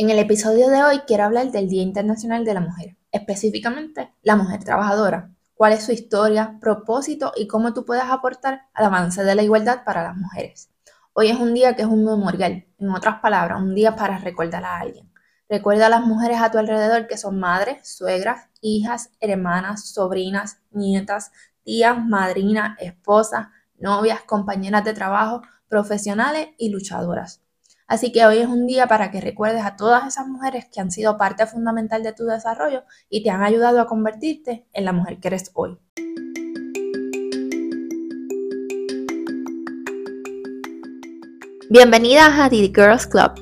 En el episodio de hoy quiero hablar del Día Internacional de la Mujer, específicamente la mujer trabajadora, cuál es su historia, propósito y cómo tú puedes aportar al avance de la igualdad para las mujeres. Hoy es un día que es un memorial, en otras palabras, un día para recordar a alguien. Recuerda a las mujeres a tu alrededor que son madres, suegras, hijas, hermanas, sobrinas, nietas, tías, madrinas, esposas, novias, compañeras de trabajo, profesionales y luchadoras. Así que hoy es un día para que recuerdes a todas esas mujeres que han sido parte fundamental de tu desarrollo y te han ayudado a convertirte en la mujer que eres hoy. Bienvenidas a The Girls Club,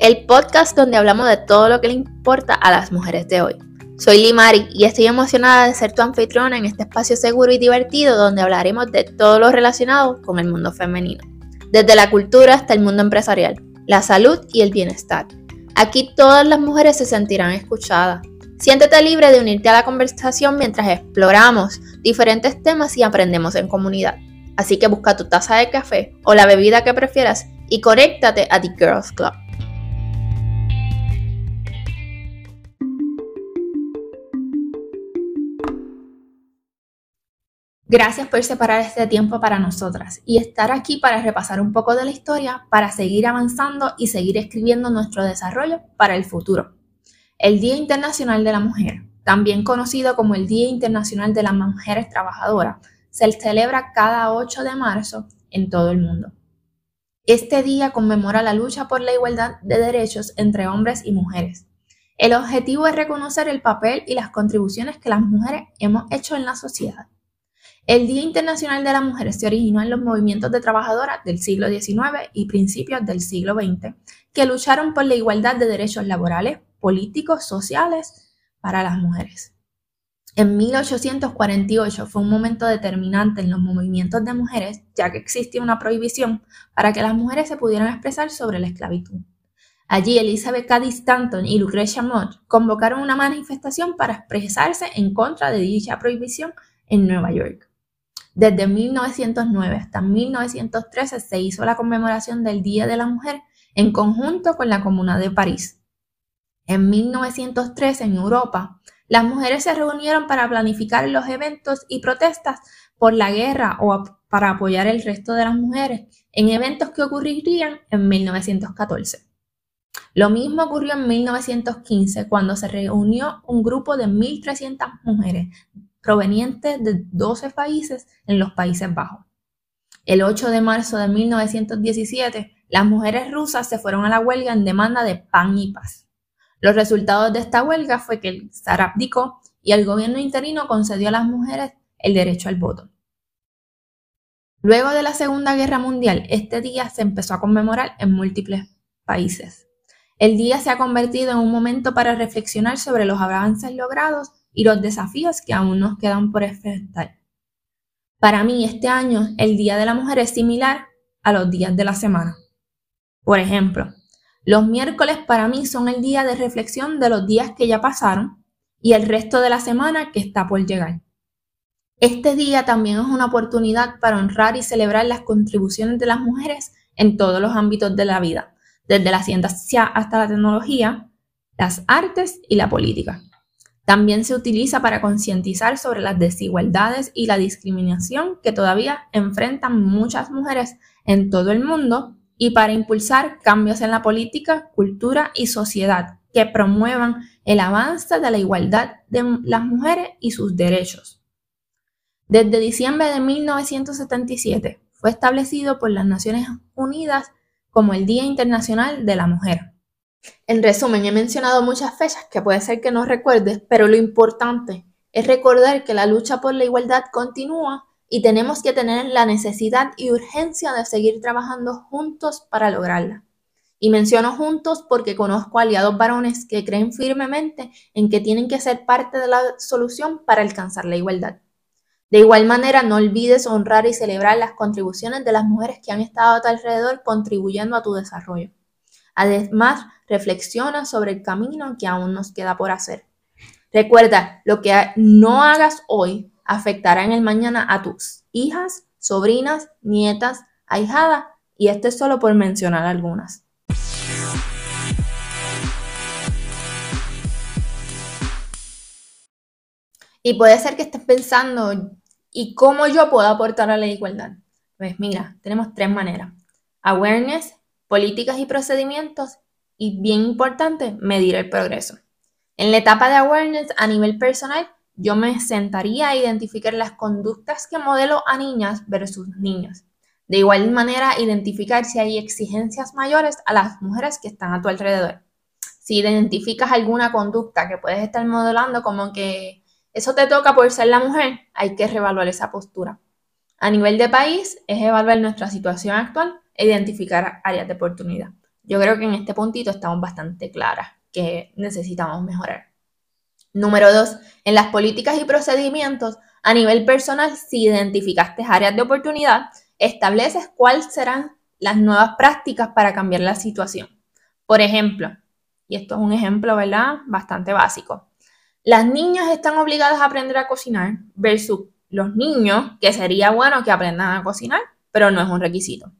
el podcast donde hablamos de todo lo que le importa a las mujeres de hoy. Soy Limari y estoy emocionada de ser tu anfitriona en este espacio seguro y divertido donde hablaremos de todo lo relacionado con el mundo femenino, desde la cultura hasta el mundo empresarial, la salud y el bienestar. Aquí todas las mujeres se sentirán escuchadas. Siéntete libre de unirte a la conversación mientras exploramos diferentes temas y aprendemos en comunidad. Así que busca tu taza de café o la bebida que prefieras y conéctate a The Girls Club. Gracias por separar este tiempo para nosotras y estar aquí para repasar un poco de la historia, para seguir avanzando y seguir escribiendo nuestro desarrollo para el futuro. El Día Internacional de la Mujer, también conocido como el Día Internacional de las Mujeres Trabajadoras, se celebra cada 8 de marzo en todo el mundo. Este día conmemora la lucha por la igualdad de derechos entre hombres y mujeres. El objetivo es reconocer el papel y las contribuciones que las mujeres hemos hecho en la sociedad el Día Internacional de la Mujer se originó en los movimientos de trabajadoras del siglo XIX y principios del siglo XX, que lucharon por la igualdad de derechos laborales, políticos, sociales para las mujeres. En 1848 fue un momento determinante en los movimientos de mujeres, ya que existía una prohibición para que las mujeres se pudieran expresar sobre la esclavitud. Allí Elizabeth Cady Stanton y Lucretia Mott convocaron una manifestación para expresarse en contra de dicha prohibición en Nueva York. Desde 1909 hasta 1913 se hizo la conmemoración del Día de la Mujer en conjunto con la Comuna de París. En 1913 en Europa, las mujeres se reunieron para planificar los eventos y protestas por la guerra o para apoyar el resto de las mujeres en eventos que ocurrirían en 1914. Lo mismo ocurrió en 1915 cuando se reunió un grupo de 1.300 mujeres provenientes de 12 países en los Países Bajos. El 8 de marzo de 1917, las mujeres rusas se fueron a la huelga en demanda de pan y paz. Los resultados de esta huelga fue que el zar abdicó y el gobierno interino concedió a las mujeres el derecho al voto. Luego de la Segunda Guerra Mundial, este día se empezó a conmemorar en múltiples países. El día se ha convertido en un momento para reflexionar sobre los avances logrados y los desafíos que aún nos quedan por enfrentar. Para mí este año el Día de la Mujer es similar a los días de la semana. Por ejemplo, los miércoles para mí son el día de reflexión de los días que ya pasaron y el resto de la semana que está por llegar. Este día también es una oportunidad para honrar y celebrar las contribuciones de las mujeres en todos los ámbitos de la vida, desde la ciencia hasta la tecnología, las artes y la política. También se utiliza para concientizar sobre las desigualdades y la discriminación que todavía enfrentan muchas mujeres en todo el mundo y para impulsar cambios en la política, cultura y sociedad que promuevan el avance de la igualdad de las mujeres y sus derechos. Desde diciembre de 1977 fue establecido por las Naciones Unidas como el Día Internacional de la Mujer. En resumen, he mencionado muchas fechas que puede ser que no recuerdes, pero lo importante es recordar que la lucha por la igualdad continúa y tenemos que tener la necesidad y urgencia de seguir trabajando juntos para lograrla. Y menciono juntos porque conozco aliados varones que creen firmemente en que tienen que ser parte de la solución para alcanzar la igualdad. De igual manera, no olvides honrar y celebrar las contribuciones de las mujeres que han estado a tu alrededor contribuyendo a tu desarrollo. Además, reflexiona sobre el camino que aún nos queda por hacer. Recuerda, lo que no hagas hoy afectará en el mañana a tus hijas, sobrinas, nietas, ahijadas, y esto es solo por mencionar algunas. Y puede ser que estés pensando, ¿y cómo yo puedo aportar a la igualdad? Pues mira, tenemos tres maneras. Awareness, políticas y procedimientos y bien importante, medir el progreso. En la etapa de awareness a nivel personal, yo me sentaría a identificar las conductas que modelo a niñas versus niños. De igual manera, identificar si hay exigencias mayores a las mujeres que están a tu alrededor. Si identificas alguna conducta que puedes estar modelando como que eso te toca por ser la mujer, hay que reevaluar esa postura. A nivel de país, es evaluar nuestra situación actual identificar áreas de oportunidad. Yo creo que en este puntito estamos bastante claras que necesitamos mejorar. Número dos, en las políticas y procedimientos, a nivel personal, si identificaste áreas de oportunidad, estableces cuáles serán las nuevas prácticas para cambiar la situación. Por ejemplo, y esto es un ejemplo, ¿verdad? Bastante básico. Las niñas están obligadas a aprender a cocinar versus los niños, que sería bueno que aprendan a cocinar, pero no es un requisito.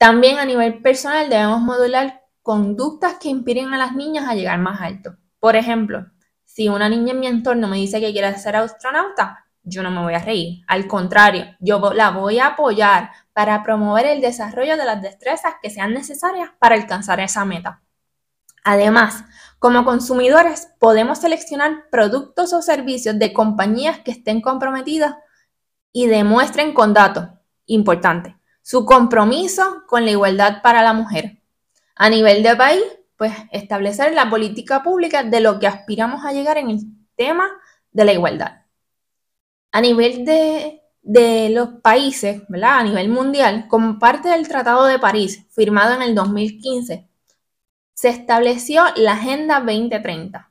También a nivel personal debemos modular conductas que inspiren a las niñas a llegar más alto. Por ejemplo, si una niña en mi entorno me dice que quiere ser astronauta, yo no me voy a reír. Al contrario, yo la voy a apoyar para promover el desarrollo de las destrezas que sean necesarias para alcanzar esa meta. Además, como consumidores podemos seleccionar productos o servicios de compañías que estén comprometidas y demuestren con datos, importante, su compromiso con la igualdad para la mujer. A nivel de país, pues establecer la política pública de lo que aspiramos a llegar en el tema de la igualdad. A nivel de, de los países, ¿verdad? A nivel mundial, como parte del Tratado de París, firmado en el 2015, se estableció la Agenda 2030.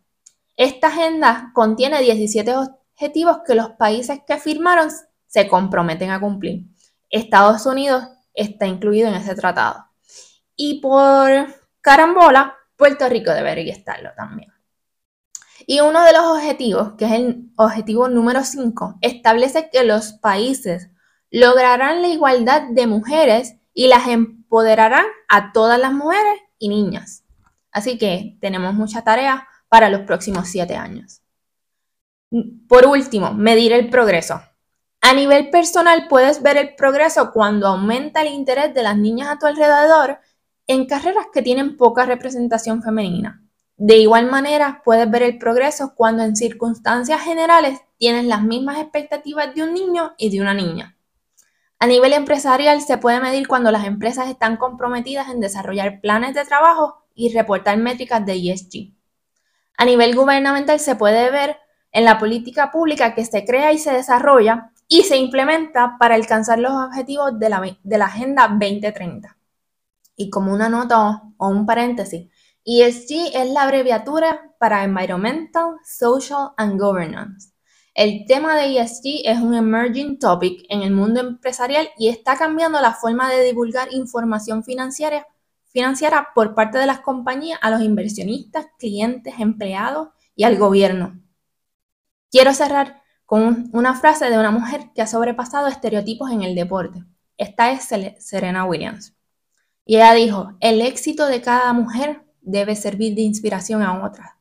Esta agenda contiene 17 objetivos que los países que firmaron se comprometen a cumplir. Estados Unidos está incluido en ese tratado. Y por carambola, Puerto Rico debería estarlo también. Y uno de los objetivos, que es el objetivo número 5, establece que los países lograrán la igualdad de mujeres y las empoderarán a todas las mujeres y niñas. Así que tenemos mucha tarea para los próximos siete años. Por último, medir el progreso. A nivel personal puedes ver el progreso cuando aumenta el interés de las niñas a tu alrededor en carreras que tienen poca representación femenina. De igual manera, puedes ver el progreso cuando en circunstancias generales tienes las mismas expectativas de un niño y de una niña. A nivel empresarial se puede medir cuando las empresas están comprometidas en desarrollar planes de trabajo y reportar métricas de ESG. A nivel gubernamental se puede ver en la política pública que se crea y se desarrolla y se implementa para alcanzar los objetivos de la, de la Agenda 2030. Y como una nota o un paréntesis, ESG es la abreviatura para Environmental, Social and Governance. El tema de ESG es un emerging topic en el mundo empresarial y está cambiando la forma de divulgar información financiera financiera por parte de las compañías a los inversionistas, clientes, empleados y al gobierno. Quiero cerrar con una frase de una mujer que ha sobrepasado estereotipos en el deporte. Esta es Serena Williams. Y ella dijo, el éxito de cada mujer debe servir de inspiración a otras.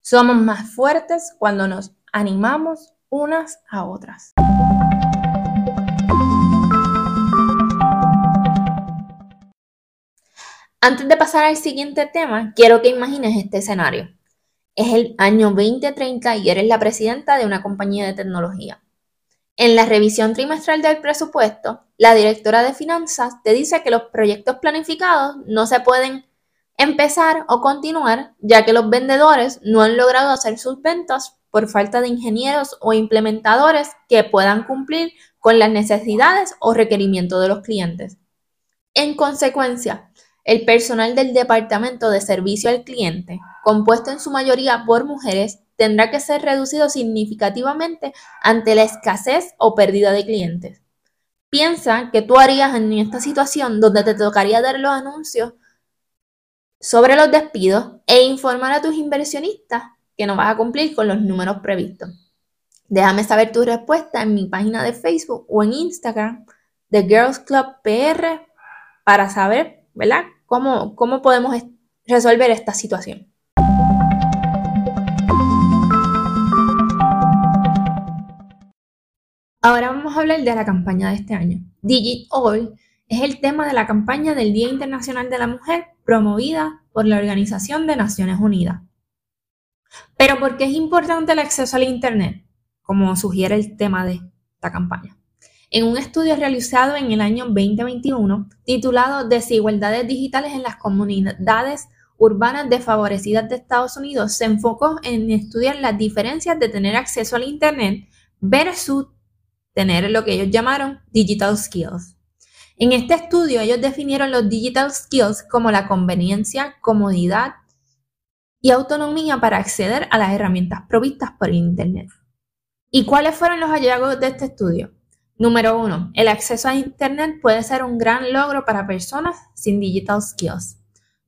Somos más fuertes cuando nos animamos unas a otras. Antes de pasar al siguiente tema, quiero que imagines este escenario. Es el año 2030 y eres la presidenta de una compañía de tecnología. En la revisión trimestral del presupuesto, la directora de finanzas te dice que los proyectos planificados no se pueden empezar o continuar ya que los vendedores no han logrado hacer sus ventas por falta de ingenieros o implementadores que puedan cumplir con las necesidades o requerimientos de los clientes. En consecuencia, el personal del Departamento de Servicio al Cliente, compuesto en su mayoría por mujeres, tendrá que ser reducido significativamente ante la escasez o pérdida de clientes. Piensa que tú harías en esta situación donde te tocaría dar los anuncios sobre los despidos e informar a tus inversionistas que no vas a cumplir con los números previstos. Déjame saber tu respuesta en mi página de Facebook o en Instagram de Girls Club PR para saber, ¿verdad? ¿Cómo, cómo podemos resolver esta situación? Ahora vamos a hablar de la campaña de este año. Digit All es el tema de la campaña del Día Internacional de la Mujer promovida por la Organización de Naciones Unidas. Pero ¿por qué es importante el acceso al Internet? Como sugiere el tema de esta campaña. En un estudio realizado en el año 2021 titulado Desigualdades digitales en las comunidades urbanas desfavorecidas de Estados Unidos, se enfocó en estudiar las diferencias de tener acceso al Internet versus tener lo que ellos llamaron digital skills. En este estudio ellos definieron los digital skills como la conveniencia, comodidad y autonomía para acceder a las herramientas provistas por Internet. ¿Y cuáles fueron los hallazgos de este estudio? Número uno, el acceso a Internet puede ser un gran logro para personas sin digital skills.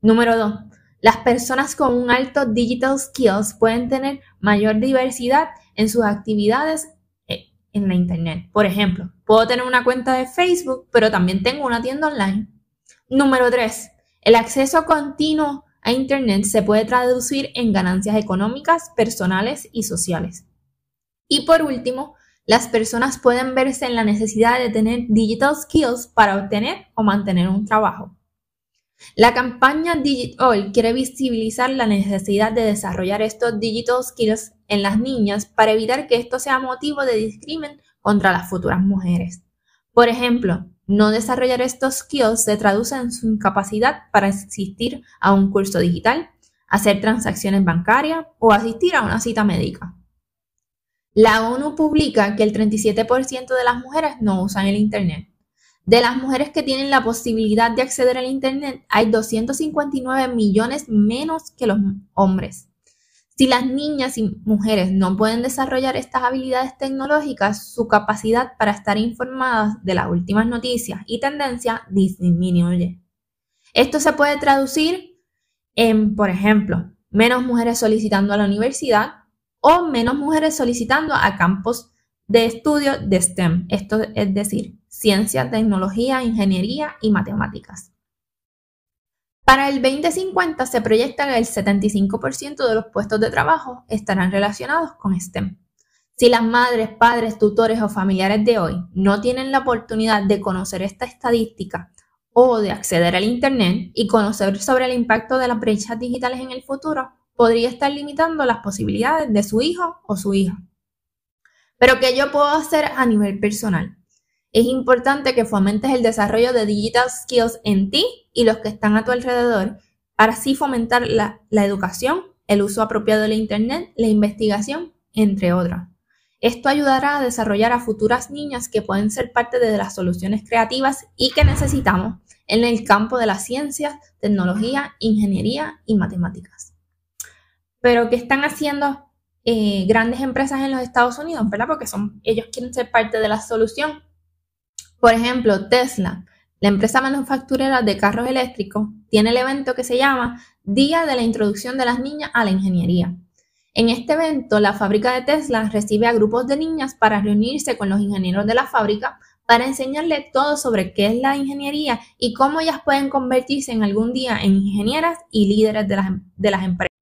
Número dos, las personas con un alto digital skills pueden tener mayor diversidad en sus actividades eh, en la Internet. Por ejemplo, puedo tener una cuenta de Facebook, pero también tengo una tienda online. Número 3. El acceso continuo a Internet se puede traducir en ganancias económicas, personales y sociales. Y por último, las personas pueden verse en la necesidad de tener digital skills para obtener o mantener un trabajo. La campaña Digital quiere visibilizar la necesidad de desarrollar estos digital skills en las niñas para evitar que esto sea motivo de discriminación contra las futuras mujeres. Por ejemplo, no desarrollar estos skills se traduce en su incapacidad para asistir a un curso digital, hacer transacciones bancarias o asistir a una cita médica. La ONU publica que el 37% de las mujeres no usan el Internet. De las mujeres que tienen la posibilidad de acceder al Internet, hay 259 millones menos que los hombres. Si las niñas y mujeres no pueden desarrollar estas habilidades tecnológicas, su capacidad para estar informadas de las últimas noticias y tendencias disminuye. Esto se puede traducir en, por ejemplo, menos mujeres solicitando a la universidad o menos mujeres solicitando a campos de estudio de STEM, esto es decir, ciencia, tecnología, ingeniería y matemáticas. Para el 2050 se proyecta que el 75% de los puestos de trabajo estarán relacionados con STEM. Si las madres, padres, tutores o familiares de hoy no tienen la oportunidad de conocer esta estadística o de acceder al Internet y conocer sobre el impacto de las brechas digitales en el futuro, podría estar limitando las posibilidades de su hijo o su hija. Pero ¿qué yo puedo hacer a nivel personal? Es importante que fomentes el desarrollo de digital skills en ti y los que están a tu alrededor para así fomentar la, educación, el uso apropiado de la Internet, la investigación, entre otras. Esto ayudará a desarrollar a futuras niñas que pueden ser parte de las soluciones creativas y que necesitamos en el campo de las ciencias, tecnología, ingeniería y matemáticas. Pero ¿qué están haciendo eh, grandes empresas en los Estados Unidos? ¿Verdad? Porque son, ellos quieren ser parte de la solución por ejemplo, Tesla, la empresa manufacturera de carros eléctricos, tiene el evento que se llama Día de la Introducción de las Niñas a la Ingeniería. En este evento, la fábrica de Tesla recibe a grupos de niñas para reunirse con los ingenieros de la fábrica para enseñarles todo sobre qué es la ingeniería y cómo ellas pueden convertirse en algún día en ingenieras y líderes de las, de las empresas.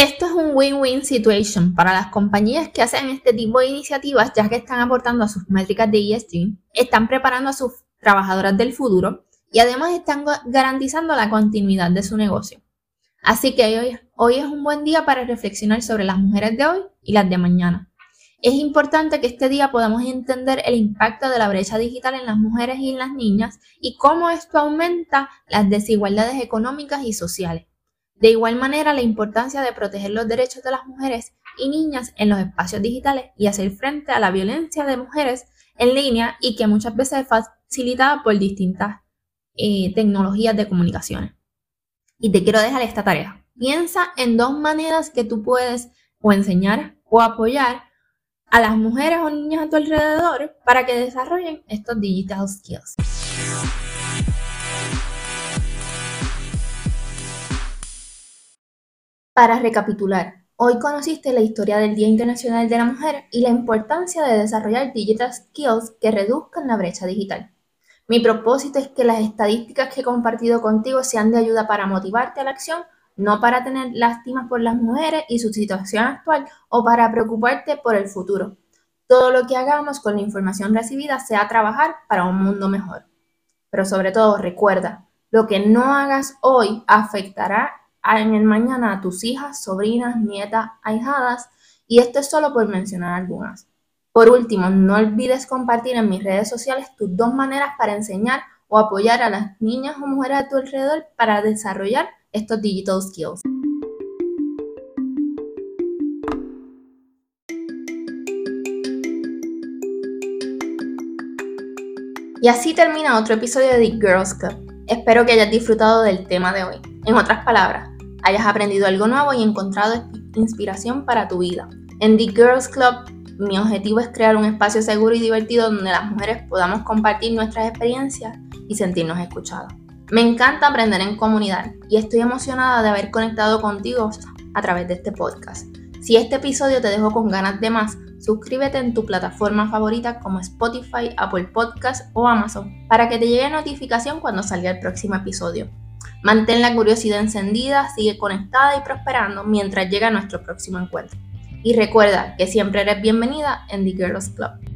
Esto es un win-win situation para las compañías que hacen este tipo de iniciativas, ya que están aportando a sus métricas de ESG, están preparando a sus trabajadoras del futuro y además están garantizando la continuidad de su negocio. Así que hoy, hoy es un buen día para reflexionar sobre las mujeres de hoy y las de mañana. Es importante que este día podamos entender el impacto de la brecha digital en las mujeres y en las niñas y cómo esto aumenta las desigualdades económicas y sociales. De igual manera, la importancia de proteger los derechos de las mujeres y niñas en los espacios digitales y hacer frente a la violencia de mujeres en línea y que muchas veces es facilitada por distintas eh, tecnologías de comunicaciones. Y te quiero dejar esta tarea. Piensa en dos maneras que tú puedes o enseñar o apoyar a las mujeres o niñas a tu alrededor para que desarrollen estos digital skills. Para recapitular, hoy conociste la historia del Día Internacional de la Mujer y la importancia de desarrollar digital skills que reduzcan la brecha digital. Mi propósito es que las estadísticas que he compartido contigo sean de ayuda para motivarte a la acción, no para tener lástima por las mujeres y su situación actual o para preocuparte por el futuro. todo lo que hagamos con la información recibida sea trabajar para un mundo mejor. Pero sobre todo recuerda, lo que no hagas hoy afectará en el mañana a tus hijas, sobrinas, nietas, ahijadas, y esto es solo por mencionar algunas. Por último, no olvides compartir en mis redes sociales tus dos maneras para enseñar o apoyar a las niñas o mujeres a tu alrededor para desarrollar estos digital skills. Y así termina otro episodio de The Girls Club. Espero que hayas disfrutado del tema de hoy. En otras palabras, hayas aprendido algo nuevo y encontrado inspiración para tu vida. En The Girls Club, mi objetivo es crear un espacio seguro y divertido donde las mujeres podamos compartir nuestras experiencias y sentirnos escuchadas. Me encanta aprender en comunidad y estoy emocionada de haber conectado contigo a través de este podcast. Si este episodio te dejó con ganas de más, suscríbete en tu plataforma favorita como Spotify, Apple Podcast o Amazon para que te llegue notificación cuando salga el próximo episodio. Mantén la curiosidad encendida, sigue conectada y prosperando mientras llega nuestro próximo encuentro. Y recuerda que siempre eres bienvenida en The Girls Club.